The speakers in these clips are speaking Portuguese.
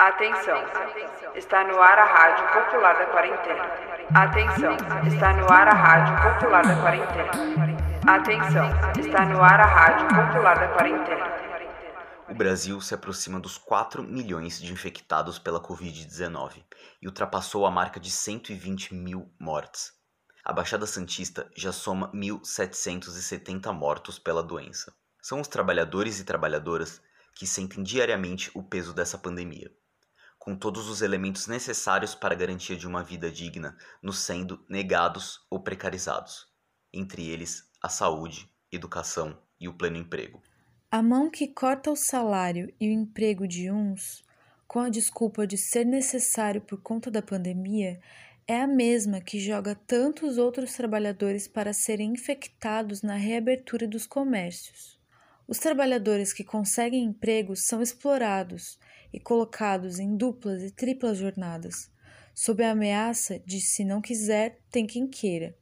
Atenção, está no ar a Rádio Popular da Quarentena. Atenção, está no ar a Rádio Popular da Quarentena. Atenção, está no ar a Rádio Popular da Quarentena. O Brasil se aproxima dos 4 milhões de infectados pela Covid-19 e ultrapassou a marca de 120 mil mortes. A Baixada Santista já soma 1.770 mortos pela doença. São os trabalhadores e trabalhadoras que sentem diariamente o peso dessa pandemia com todos os elementos necessários para a garantia de uma vida digna, nos sendo negados ou precarizados, entre eles a saúde, educação e o pleno emprego. A mão que corta o salário e o emprego de uns, com a desculpa de ser necessário por conta da pandemia, é a mesma que joga tantos outros trabalhadores para serem infectados na reabertura dos comércios. Os trabalhadores que conseguem empregos são explorados e colocados em duplas e triplas jornadas, sob a ameaça de se não quiser, tem quem queira.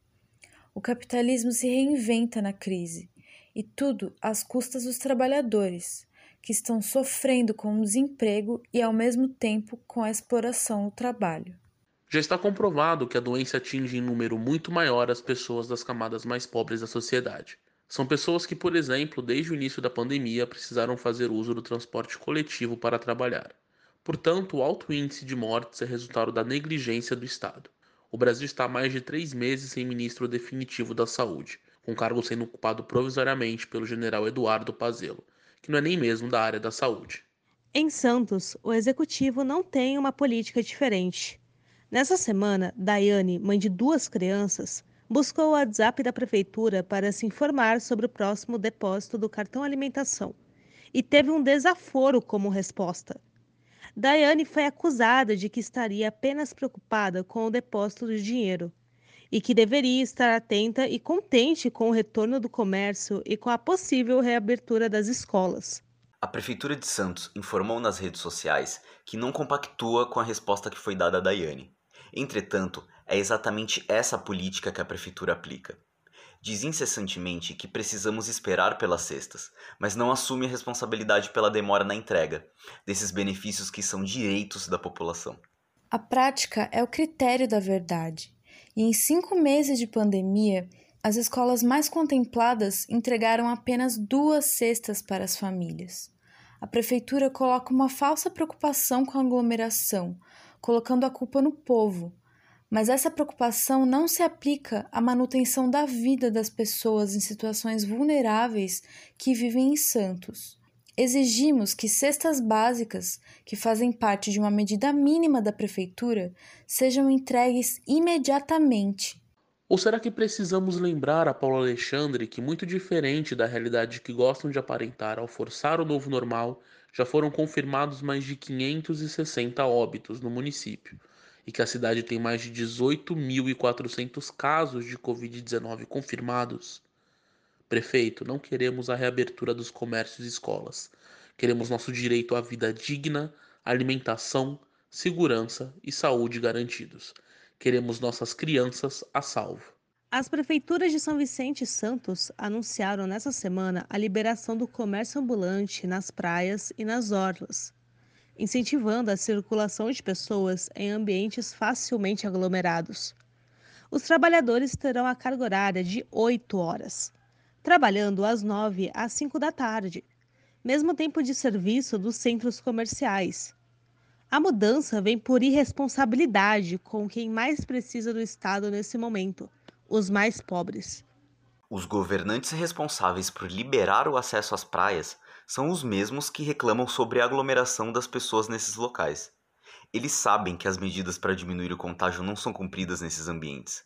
O capitalismo se reinventa na crise, e tudo às custas dos trabalhadores, que estão sofrendo com o desemprego e, ao mesmo tempo, com a exploração do trabalho. Já está comprovado que a doença atinge em número muito maior as pessoas das camadas mais pobres da sociedade. São pessoas que, por exemplo, desde o início da pandemia precisaram fazer uso do transporte coletivo para trabalhar. Portanto, o alto índice de mortes é resultado da negligência do Estado. O Brasil está há mais de três meses sem ministro definitivo da Saúde, com o cargo sendo ocupado provisoriamente pelo general Eduardo Pazello, que não é nem mesmo da área da saúde. Em Santos, o executivo não tem uma política diferente. Nessa semana, Daiane, mãe de duas crianças, buscou o WhatsApp da prefeitura para se informar sobre o próximo depósito do cartão alimentação e teve um desaforo como resposta. Daiane foi acusada de que estaria apenas preocupada com o depósito do dinheiro e que deveria estar atenta e contente com o retorno do comércio e com a possível reabertura das escolas. A Prefeitura de Santos informou nas redes sociais que não compactua com a resposta que foi dada a Daiane. Entretanto, é exatamente essa política que a prefeitura aplica. Diz incessantemente que precisamos esperar pelas cestas, mas não assume a responsabilidade pela demora na entrega desses benefícios que são direitos da população. A prática é o critério da verdade, e em cinco meses de pandemia, as escolas mais contempladas entregaram apenas duas cestas para as famílias. A prefeitura coloca uma falsa preocupação com a aglomeração, colocando a culpa no povo, mas essa preocupação não se aplica à manutenção da vida das pessoas em situações vulneráveis que vivem em Santos. Exigimos que cestas básicas, que fazem parte de uma medida mínima da prefeitura, sejam entregues imediatamente. Ou será que precisamos lembrar a Paulo Alexandre que, muito diferente da realidade que gostam de aparentar ao forçar o novo normal, já foram confirmados mais de 560 óbitos no município? E que a cidade tem mais de 18.400 casos de Covid-19 confirmados. Prefeito, não queremos a reabertura dos comércios e escolas. Queremos nosso direito à vida digna, alimentação, segurança e saúde garantidos. Queremos nossas crianças a salvo. As prefeituras de São Vicente e Santos anunciaram nessa semana a liberação do comércio ambulante nas praias e nas orlas incentivando a circulação de pessoas em ambientes facilmente aglomerados. Os trabalhadores terão a carga horária de 8 horas, trabalhando às 9 às 5 da tarde, mesmo tempo de serviço dos centros comerciais. A mudança vem por irresponsabilidade com quem mais precisa do Estado nesse momento, os mais pobres. Os governantes responsáveis por liberar o acesso às praias são os mesmos que reclamam sobre a aglomeração das pessoas nesses locais. Eles sabem que as medidas para diminuir o contágio não são cumpridas nesses ambientes.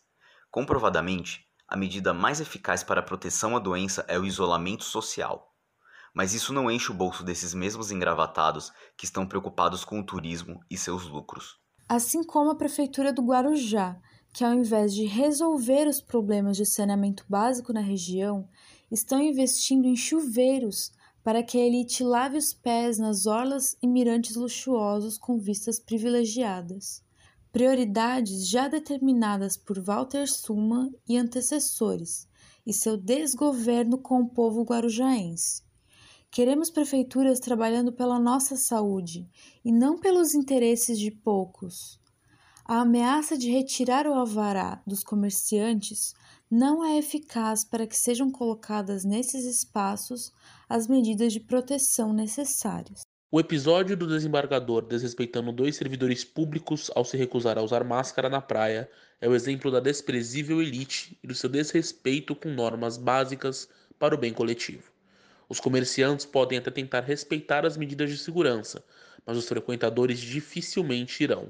Comprovadamente, a medida mais eficaz para a proteção à doença é o isolamento social. Mas isso não enche o bolso desses mesmos engravatados que estão preocupados com o turismo e seus lucros. Assim como a Prefeitura do Guarujá, que ao invés de resolver os problemas de saneamento básico na região, estão investindo em chuveiros para que a elite lave os pés nas orlas e mirantes luxuosos com vistas privilegiadas. Prioridades já determinadas por Walter Suma e antecessores, e seu desgoverno com o povo guarujaense. Queremos prefeituras trabalhando pela nossa saúde e não pelos interesses de poucos. A ameaça de retirar o alvará dos comerciantes não é eficaz para que sejam colocadas nesses espaços as medidas de proteção necessárias. O episódio do desembargador desrespeitando dois servidores públicos ao se recusar a usar máscara na praia é o exemplo da desprezível elite e do seu desrespeito com normas básicas para o bem coletivo. Os comerciantes podem até tentar respeitar as medidas de segurança, mas os frequentadores dificilmente irão.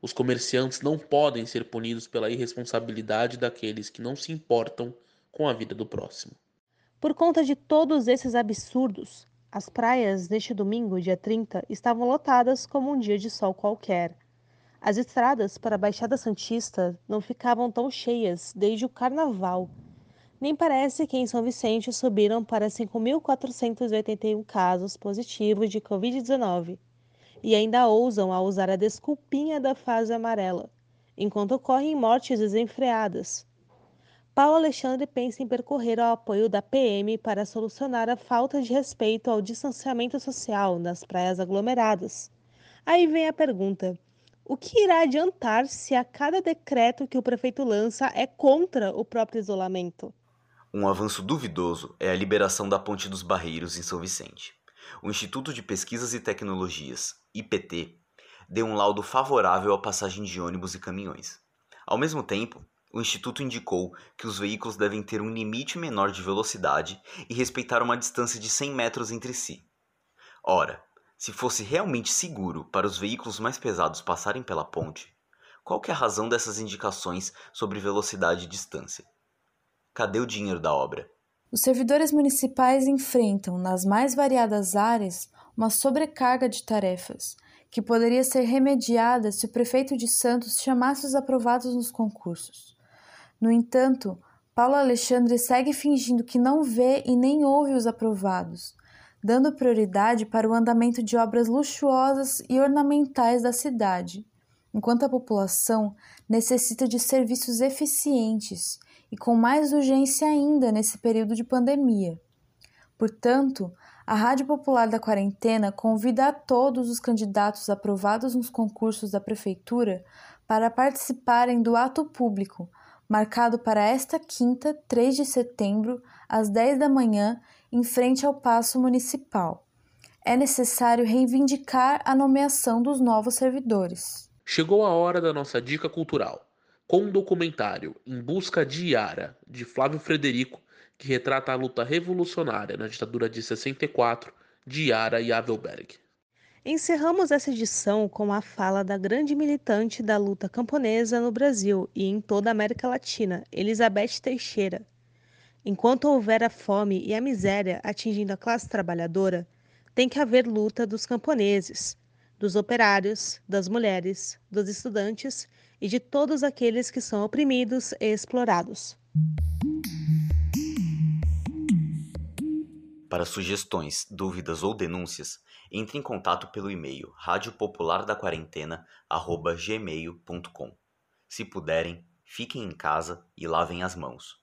Os comerciantes não podem ser punidos pela irresponsabilidade daqueles que não se importam com a vida do próximo. Por conta de todos esses absurdos, as praias neste domingo, dia 30, estavam lotadas como um dia de sol qualquer. As estradas para a Baixada Santista não ficavam tão cheias desde o carnaval. Nem parece que em São Vicente subiram para 5.481 casos positivos de Covid-19 e ainda ousam a usar a desculpinha da fase amarela, enquanto ocorrem mortes desenfreadas. Paulo Alexandre pensa em percorrer ao apoio da PM para solucionar a falta de respeito ao distanciamento social nas praias aglomeradas. Aí vem a pergunta: o que irá adiantar se a cada decreto que o prefeito lança é contra o próprio isolamento? Um avanço duvidoso é a liberação da Ponte dos Barreiros em São Vicente. O Instituto de Pesquisas e Tecnologias, IPT, deu um laudo favorável à passagem de ônibus e caminhões. Ao mesmo tempo, o Instituto indicou que os veículos devem ter um limite menor de velocidade e respeitar uma distância de 100 metros entre si. Ora, se fosse realmente seguro para os veículos mais pesados passarem pela ponte, qual é a razão dessas indicações sobre velocidade e distância? Cadê o dinheiro da obra? Os servidores municipais enfrentam, nas mais variadas áreas, uma sobrecarga de tarefas, que poderia ser remediada se o prefeito de Santos chamasse os aprovados nos concursos. No entanto, Paulo Alexandre segue fingindo que não vê e nem ouve os aprovados, dando prioridade para o andamento de obras luxuosas e ornamentais da cidade, enquanto a população necessita de serviços eficientes e com mais urgência ainda nesse período de pandemia. Portanto, a Rádio Popular da Quarentena convida a todos os candidatos aprovados nos concursos da Prefeitura para participarem do ato público marcado para esta quinta, 3 de setembro, às 10 da manhã, em frente ao Paço Municipal. É necessário reivindicar a nomeação dos novos servidores. Chegou a hora da nossa dica cultural, com um documentário Em Busca de Yara, de Flávio Frederico, que retrata a luta revolucionária na ditadura de 64 de Yara e Avelberg. Encerramos essa edição com a fala da grande militante da luta camponesa no Brasil e em toda a América Latina, Elizabeth Teixeira. Enquanto houver a fome e a miséria atingindo a classe trabalhadora, tem que haver luta dos camponeses, dos operários, das mulheres, dos estudantes e de todos aqueles que são oprimidos e explorados. Para sugestões, dúvidas ou denúncias, entre em contato pelo e-mail radiopopulardaquarentena@gmail.com. Se puderem, fiquem em casa e lavem as mãos.